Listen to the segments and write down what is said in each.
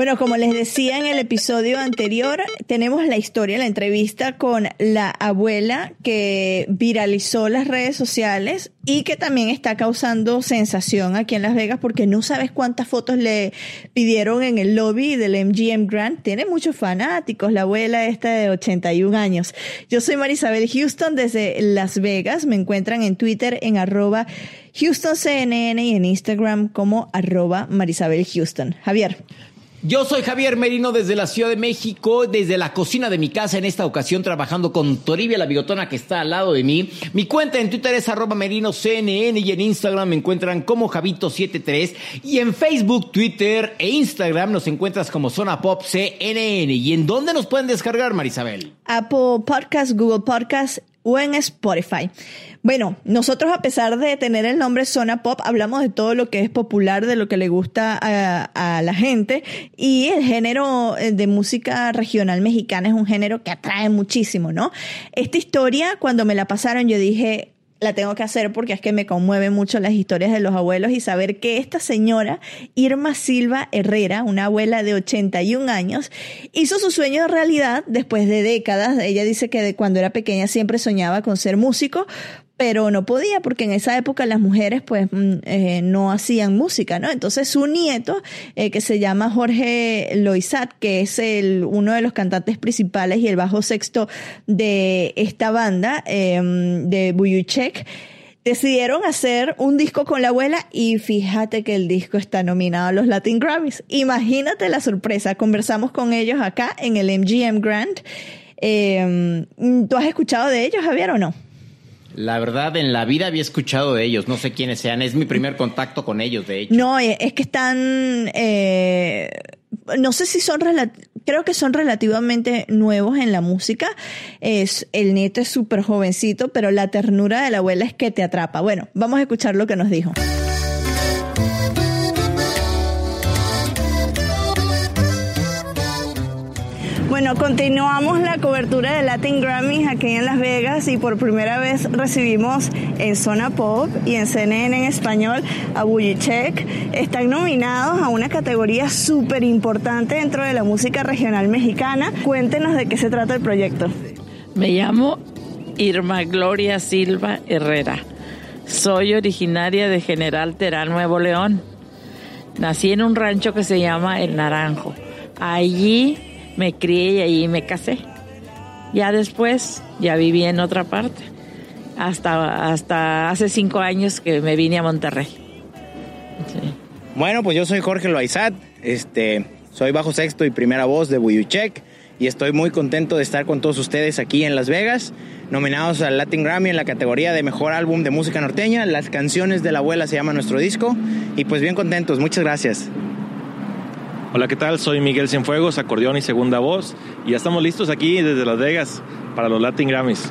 Bueno, como les decía en el episodio anterior, tenemos la historia, la entrevista con la abuela que viralizó las redes sociales y que también está causando sensación aquí en Las Vegas porque no sabes cuántas fotos le pidieron en el lobby del MGM Grand. Tiene muchos fanáticos, la abuela esta de 81 años. Yo soy Marisabel Houston desde Las Vegas. Me encuentran en Twitter en arroba HoustonCNN y en Instagram como arroba Marisabel Houston. Javier. Yo soy Javier Merino desde la Ciudad de México, desde la cocina de mi casa, en esta ocasión trabajando con Toribia, la bigotona que está al lado de mí. Mi cuenta en Twitter es arroba merinoCNN y en Instagram me encuentran como Javito73 y en Facebook, Twitter e Instagram nos encuentras como Zona Pop CNN. ¿Y en dónde nos pueden descargar, Marisabel? Apple Podcast, Google Podcast o en Spotify. Bueno, nosotros a pesar de tener el nombre Zona Pop, hablamos de todo lo que es popular, de lo que le gusta a, la gente y el género eh, de música regional mexicana es un género que atrae muchísimo, ¿no? Esta historia, cuando me la pasaron, yo dije, la tengo que hacer porque es que me conmueve mucho las historias de los abuelos y saber que esta señora, Irma Silva Herrera, una abuela de 81 años, hizo su sueño de realidad después de décadas. Ella dice que cuando era pequeña siempre soñaba con ser músico, pero no podía porque en esa época las mujeres pues mm, eh, no hacían música, ¿no? Entonces su nieto, eh, que se llama Jorge Loizat, que es el, uno de los cantantes principales y el bajo sexto de esta banda, em, de Buyuchek, decidieron hacer un disco con la abuela y fíjate que el disco está nominado a los Latin Grammys. Imagínate la sorpresa. Conversamos con ellos acá en el MGM Grand. Em, ¿Tú has escuchado de ellos, Javier, o no? La verdad, en la vida había escuchado de ellos, no sé quiénes sean, es mi primer contacto con ellos, de hecho. No, eh, es que están, eh, no sé si son, creo que son relativamente nuevos en la música. Es, el nieto es súper jovencito, pero la ternura de la abuela es que te atrapa. Bueno, vamos a escuchar lo que nos dijo. Bueno, continuamos la cobertura de Latin Grammys aquí en Las Vegas y por primera vez recibimos en Zona Pop y en CNN en español a Check. Están nominados a una categoría súper importante dentro de la música regional mexicana. Cuéntenos de qué se trata el proyecto. Me llamo Irma Gloria Silva Herrera. Soy originaria de General Terán, Nuevo León. Nací en un rancho que se llama El Naranjo. Allí me crié y ahí me casé. Ya después, ya viví en otra parte. Hasta, hasta hace cinco años que me vine a Monterrey. Bueno, pues yo soy Jorge Loaizat, este, soy bajo sexto y primera voz de Buyuchek y estoy muy contento de estar con todos ustedes aquí en Las Vegas, nominados al Latin Grammy en la categoría de Mejor Álbum de Música Norteña. Las canciones de la abuela se llama nuestro disco y pues bien contentos, muchas gracias. Hola, ¿qué tal? Soy Miguel Cienfuegos, acordeón y segunda voz. Y ya estamos listos aquí desde Las Vegas para los Latin Grammys.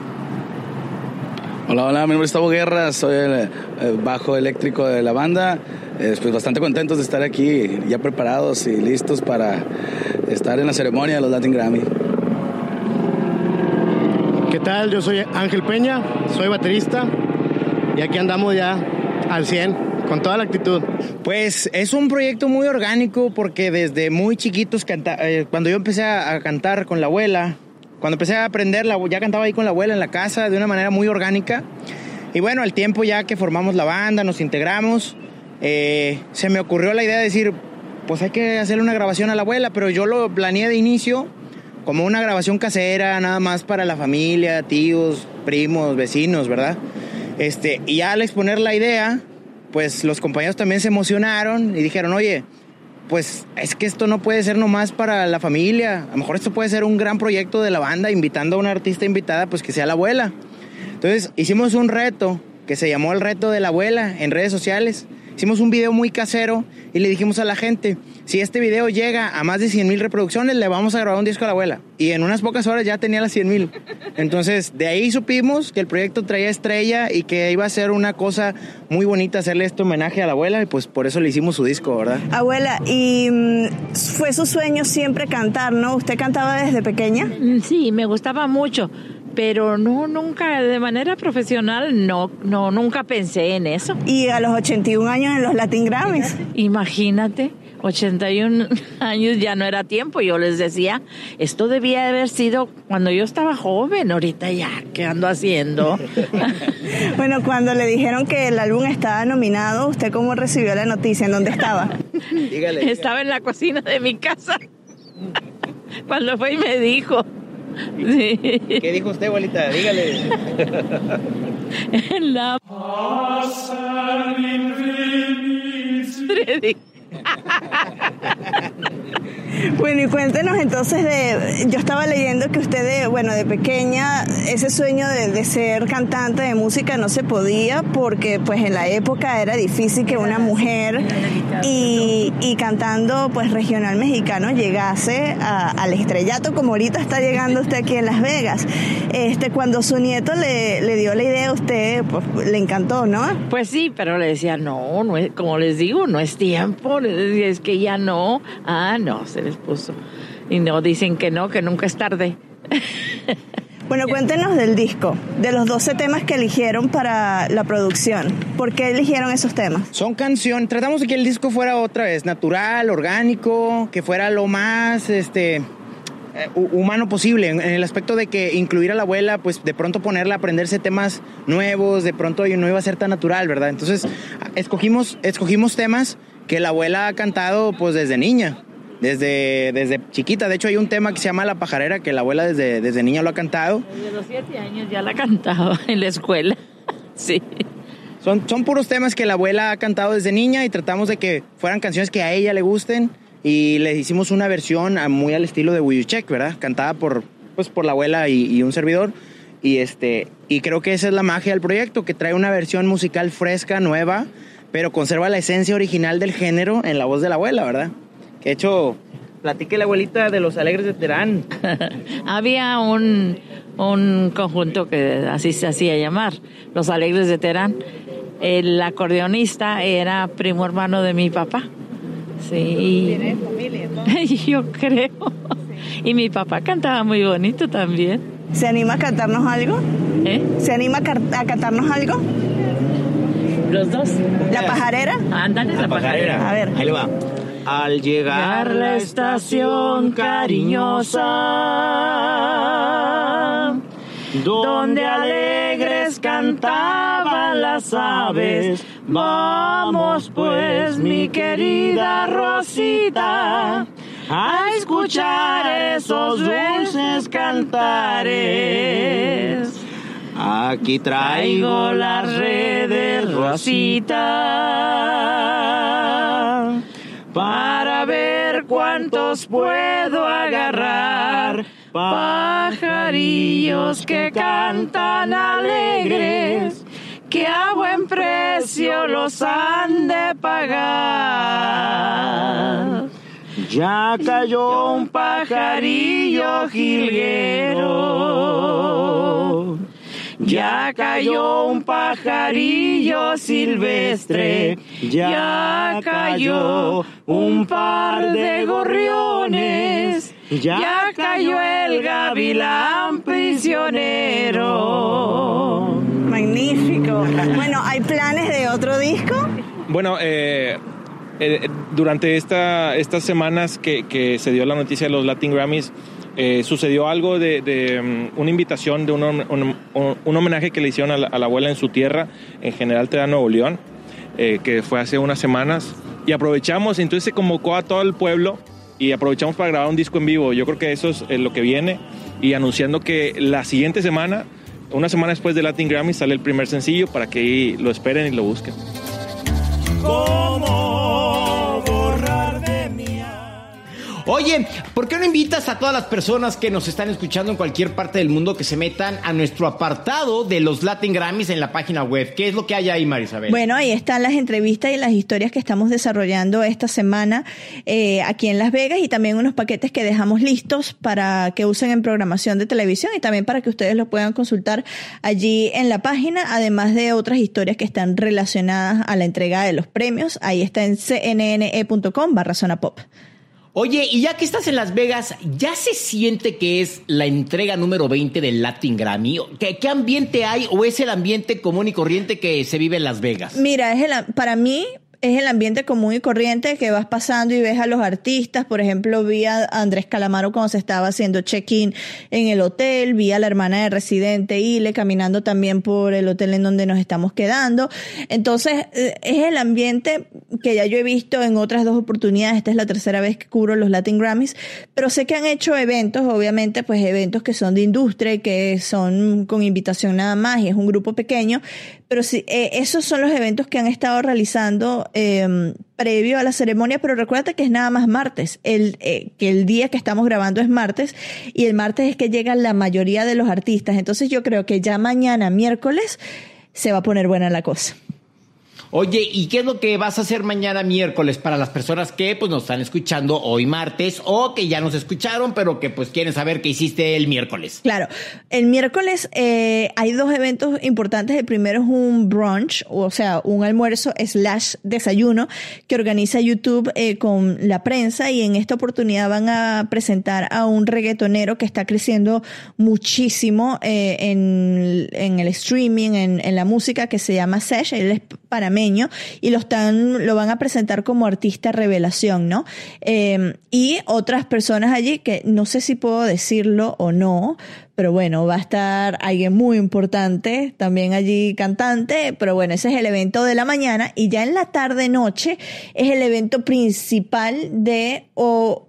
Hola, hola, mi nombre es Tavo Guerra, soy el, bajo eléctrico de la banda. Eh, pues bastante contentos de estar aquí, ya preparados y listos para estar en la ceremonia de los Latin Grammy. ¿Qué tal? Yo soy Ángel Peña, soy baterista y aquí andamos ya al 100 con toda la actitud. Pues es un proyecto muy orgánico porque desde muy chiquitos, eh, cuando yo empecé a, cantar con la abuela, cuando empecé a aprender, ya cantaba ahí con la abuela en la casa de una manera muy orgánica. Y bueno, al tiempo ya que formamos la banda, nos integramos, eh, se me ocurrió la idea de decir, pues hay que hacerle una grabación a la abuela, pero yo lo planeé de inicio como una grabación casera, nada más para la familia, tíos, primos, vecinos, ¿verdad? Este, y al exponer la idea, pues los compañeros también se emocionaron y dijeron, oye, pues es que esto no puede ser nomás para la familia, a lo mejor esto puede ser un gran proyecto de la banda invitando a una artista invitada, pues que sea la abuela. Entonces hicimos un reto que se llamó el reto de la abuela en redes sociales hicimos un video muy casero y le dijimos a la gente, si este video llega a más de 100 mil reproducciones, le vamos a grabar un disco a la abuela. Y en unas pocas horas ya tenía las 100 mil. Entonces, de ahí supimos que el proyecto traía estrella y que iba a ser una cosa muy bonita hacerle este homenaje a la abuela y pues por eso le hicimos su disco, ¿verdad? Abuela, y mm, fue su sueño siempre cantar, ¿no? ¿Usted cantaba desde pequeña? Sí, me gustaba mucho, pero no, nunca, de manera profesional, no, no, nunca pensé en eso. Y a los 81 años en los Latin Grammys. Imagínate, 81 años ya no era tiempo. Yo les decía, esto debía haber sido cuando yo estaba joven, ahorita ya, ¿qué ando haciendo? Bueno, cuando le dijeron que el álbum estaba nominado, ¿usted cómo recibió la noticia? ¿En dónde estaba? Dígale. Estaba en la cocina de mi casa cuando fue y me dijo. Sí. ¿Qué dijo usted, abuelita? Dígale. En la Bueno, y cuéntenos entonces de, yo estaba leyendo que usted, de, bueno, de pequeña, ese sueño de, ser cantante de música no se podía porque pues en la época era difícil que una mujer y, y cantando pues regional mexicano llegase a- al estrellato como ahorita está llegando usted aquí en Las Vegas. Este, cuando su nieto le, le dio la idea a usted, pues le encantó, ¿no? Pues sí, pero le decía, no, no es, como les digo, no es tiempo, es que ya no. Ah, no, se les puso. Y no, dicen que no, que nunca es tarde. Bueno, cuéntenos del disco, de los 12 temas que eligieron para la producción. ¿Por qué eligieron esos temas? Son canciones, tratamos de que el disco fuera otra vez natural, orgánico, que fuera lo más este eh, hu- humano posible, en, en el aspecto de que incluir a la abuela, pues de pronto ponerla a aprenderse temas nuevos, de pronto no iba a ser tan natural, ¿verdad? Entonces, escogimos, escogimos temas que la abuela ha cantado pues desde niña. Desde, desde chiquita, de hecho hay un tema que se llama La Pajarera que la abuela desde, desde niña lo ha cantado. Desde los siete años ya la cantaba en la escuela. Sí. Son, son puros temas que la abuela ha cantado desde niña y tratamos de que fueran canciones que a ella le gusten y le hicimos una versión a- muy al estilo de Check, ¿verdad? Cantada por, pues, por la abuela y, y un servidor. Y, este, y creo que esa es la magia del proyecto, que trae una versión musical fresca, nueva, pero conserva la esencia original del género en la voz de la abuela, ¿verdad? Que de hecho, platique la abuelita de los Alegres de Terán. Había un, un conjunto que así se hacía llamar, Los Alegres de Terán. El acordeonista era primo hermano de mi papá. Sí. ¿Tiene familia? Yo creo. Y mi papá cantaba muy bonito también. ¿Se anima a cantarnos algo? ¿Eh? ¿Se anima a cantarnos algo? Los dos. ¿La pajarera? Ándale, la pajarera. A ver. Ahí le va. Al llegar la estación cariñosa, donde alegres cantaban las aves. Vamos pues, mi querida Rosita, a escuchar esos dulces cantares. Aquí Traigo las redes, Rosita, para ver cuántos puedo agarrar. Pajarillos que cantan alegres, que a buen precio los han de pagar. Ya cayó un pajarillo jilguero. Ya cayó un pajarillo silvestre, ya cayó un par de gorriones, ya cayó el gavilán prisionero. Magnífico. Bueno, ¿hay planes de otro disco? Bueno, eh, eh, durante esta, estas semanas que, se dio la noticia de los Latin Grammys, eh, sucedió algo de, mm, una invitación, de un, hom- un- un- un homenaje que le hicieron a la, abuela en su tierra, en General Terán, Nuevo León, eh, que fue hace unas semanas. Y aprovechamos, entonces se convocó a todo el pueblo y aprovechamos para grabar un disco en vivo. Yo creo que eso es eh, lo que viene. Y anunciando que la siguiente semana, una semana después de Latin Grammy, sale el primer sencillo para que lo esperen y lo busquen. Oye, ¿por qué no invitas a todas las personas que nos están escuchando en cualquier parte del mundo que se metan a nuestro apartado de los Latin Grammys en la página web? ¿Qué es lo que hay ahí, Marisabel? Bueno, ahí están las entrevistas y las historias que estamos desarrollando esta semana eh, aquí en Las Vegas y también unos paquetes que dejamos listos para que usen en programación de televisión y también para que ustedes los puedan consultar allí en la página, además de otras historias que están relacionadas a la entrega de los premios. Ahí está en cnne.com barra zona pop. Oye, y ya que estás en Las Vegas, ¿ya se siente que es la entrega número 20 del Latin Grammy? ¿Qué, qué ambiente hay o es el ambiente común y corriente que se vive en Las Vegas? Mira, para mí es el ambiente común y corriente que vas pasando y ves a los artistas. Por ejemplo, vi a Andrés Calamaro cuando se estaba haciendo check-in en el hotel, vi a la hermana de Residente Ile caminando también por el hotel en donde nos estamos quedando. Entonces, eh, es el ambiente que ya yo he visto en otras dos oportunidades. Esta es la tercera vez que cubro los Latin Grammys, pero sé que han hecho eventos, obviamente, pues eventos que son de industria y que son con invitación nada más y es un grupo pequeño, pero sí, eh, esos son los eventos que han estado realizando eh, previo a la ceremonia, pero recuérdate que es nada más martes, el, eh, que el día que estamos grabando es martes y el martes es que llegan la mayoría de los artistas. Entonces yo creo que ya mañana, miércoles, se va a poner buena la cosa. Oye, ¿y qué es lo que vas a hacer mañana miércoles para las personas que pues nos están escuchando hoy martes o que ya nos escucharon pero que pues quieren saber qué hiciste el miércoles? Claro, el miércoles eh, hay dos eventos importantes. El primero es un brunch, o sea, un almuerzo slash desayuno que organiza YouTube eh, con la prensa y en esta oportunidad van a presentar a un reggaetonero que está creciendo muchísimo eh, en, el streaming, en, en, la música que se llama Sesh. Él es y lo están, lo van a presentar como artista revelación, ¿no? Eh, y otras personas allí que no sé si puedo decirlo o no, pero bueno, va a estar alguien muy importante, también allí cantante, pero bueno, ese es el evento de la mañana y ya en la tarde noche es el evento principal de o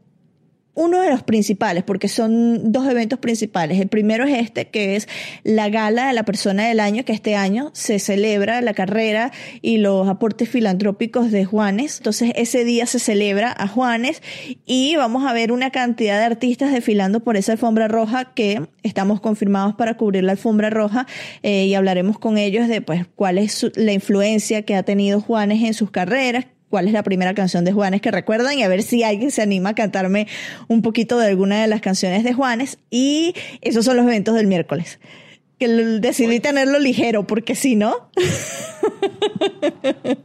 uno de los principales, porque son dos eventos principales. El primero es este, que es la gala de la persona del año, que este año se celebra la carrera y los aportes filantrópicos de Juanes. Entonces, ese día se celebra a Juanes y vamos a ver una cantidad de artistas desfilando por esa alfombra roja que estamos confirmados para cubrir la alfombra roja eh, y hablaremos con ellos de pues cuál es la influencia que ha tenido Juanes en sus carreras, cuál es la primera canción de Juanes que recuerdan y a ver si alguien se anima a cantarme un poquito de alguna de las canciones de Juanes. Y esos son los eventos del miércoles. Que decidí tenerlo ligero, porque si no.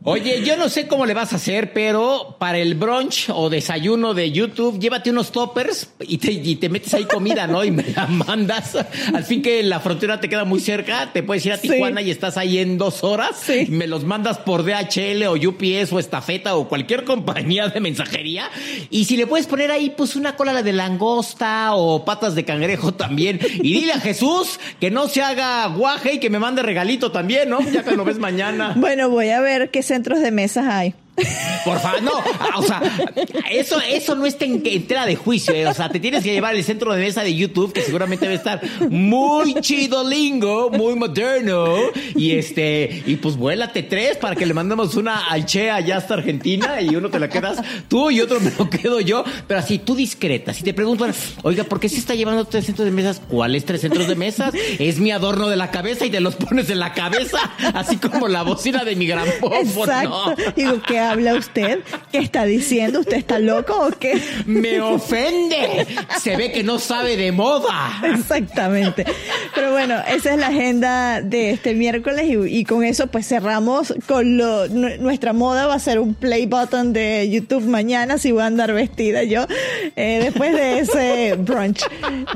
Oye, yo no sé cómo le vas a hacer, pero para el brunch o desayuno de YouTube, llévate unos toppers y te, y te metes ahí comida, ¿no? Y me la mandas. Al fin que la frontera te queda muy cerca, te puedes ir a Tijuana sí. y estás ahí en dos horas. Sí. Y me los mandas por DHL o UPS o estafeta o cualquier compañía de mensajería. Y si le puedes poner ahí, pues una cola de langosta o patas de cangrejo también. Y dile a Jesús que no se haga guaje y que me mande regalito también, ¿no? Ya que lo ves mañana. Bueno, voy a ver qué centros de mesas hay. Por favor, no, o sea, eso, eso no está en, en tela de juicio, eh. o sea, te tienes que llevar el centro de mesa de YouTube, que seguramente debe estar muy chido lingo, muy moderno, y este, y pues vuélate tres para que le mandemos una al Che allá hasta Argentina, y uno te la quedas tú y otro me lo quedo yo, pero así, tú discreta, si te preguntan, oiga, ¿por qué se está llevando tres centros de mesas? ¿Cuáles tres centros de mesas? Es mi adorno de la cabeza y te los pones en la cabeza, así como la bocina de mi gramófono. Exacto. Digo, ¿qué habla usted? ¿Qué está diciendo? ¿Usted está loco o qué? Me ofende. Se ve que no sabe de moda. Exactamente. Pero bueno, esa es la agenda de este miércoles y, y con eso pues cerramos con lo, nuestra moda va a ser un play button de YouTube mañana si voy a andar vestida yo eh, después de ese brunch.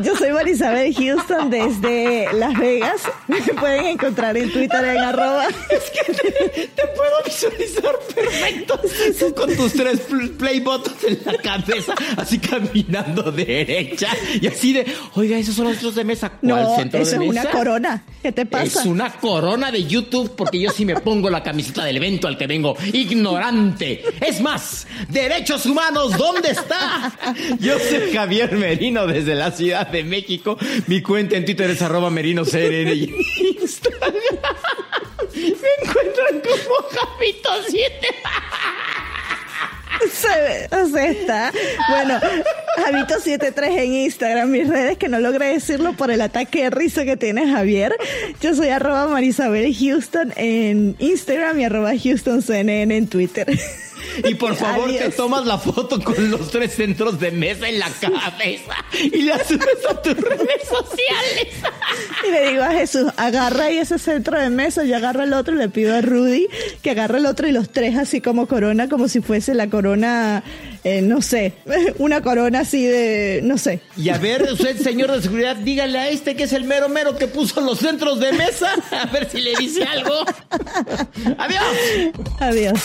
Yo soy Marisabel Houston desde Las Vegas. Me pueden encontrar en Twitter en arroba. Es que te, te puedo visualizar perfecto. Tú con tus tres play buttons en la cabeza, así caminando derecha y así de, oiga, esos son los centros de mesa. ¿Cuál no, centro eso de es mesa? una corona. ¿Qué te pasa? Es una corona de YouTube porque yo sí me pongo la camiseta del evento al que vengo. Ignorante. Es más, derechos humanos, ¿dónde está? Yo soy Javier Merino desde la Ciudad de México. Mi cuenta en Twitter es arroba merino y Instagram me encuentran como Javito7. Se, o sea, está. Bueno, Javito73 en Instagram, mis redes, que no logré decirlo por el ataque de risa que tiene Javier. Yo soy arroba Marisabel Houston en Instagram y arroba HoustonCNN en Twitter. Y por favor, te tomas la foto con los tres centros de mesa en la cabeza y la subes a tus redes sociales. Y le digo a Jesús, agarra ahí ese centro de mesa, yo agarro el otro y le pido a Rudy que agarre el otro y los tres así como corona, como si fuese la corona, eh, no sé, una corona así de, no sé. Y a ver, usted, señor de seguridad, dígale a este que es el mero mero que puso los centros de mesa, a ver si le dice algo. Adiós. Adiós.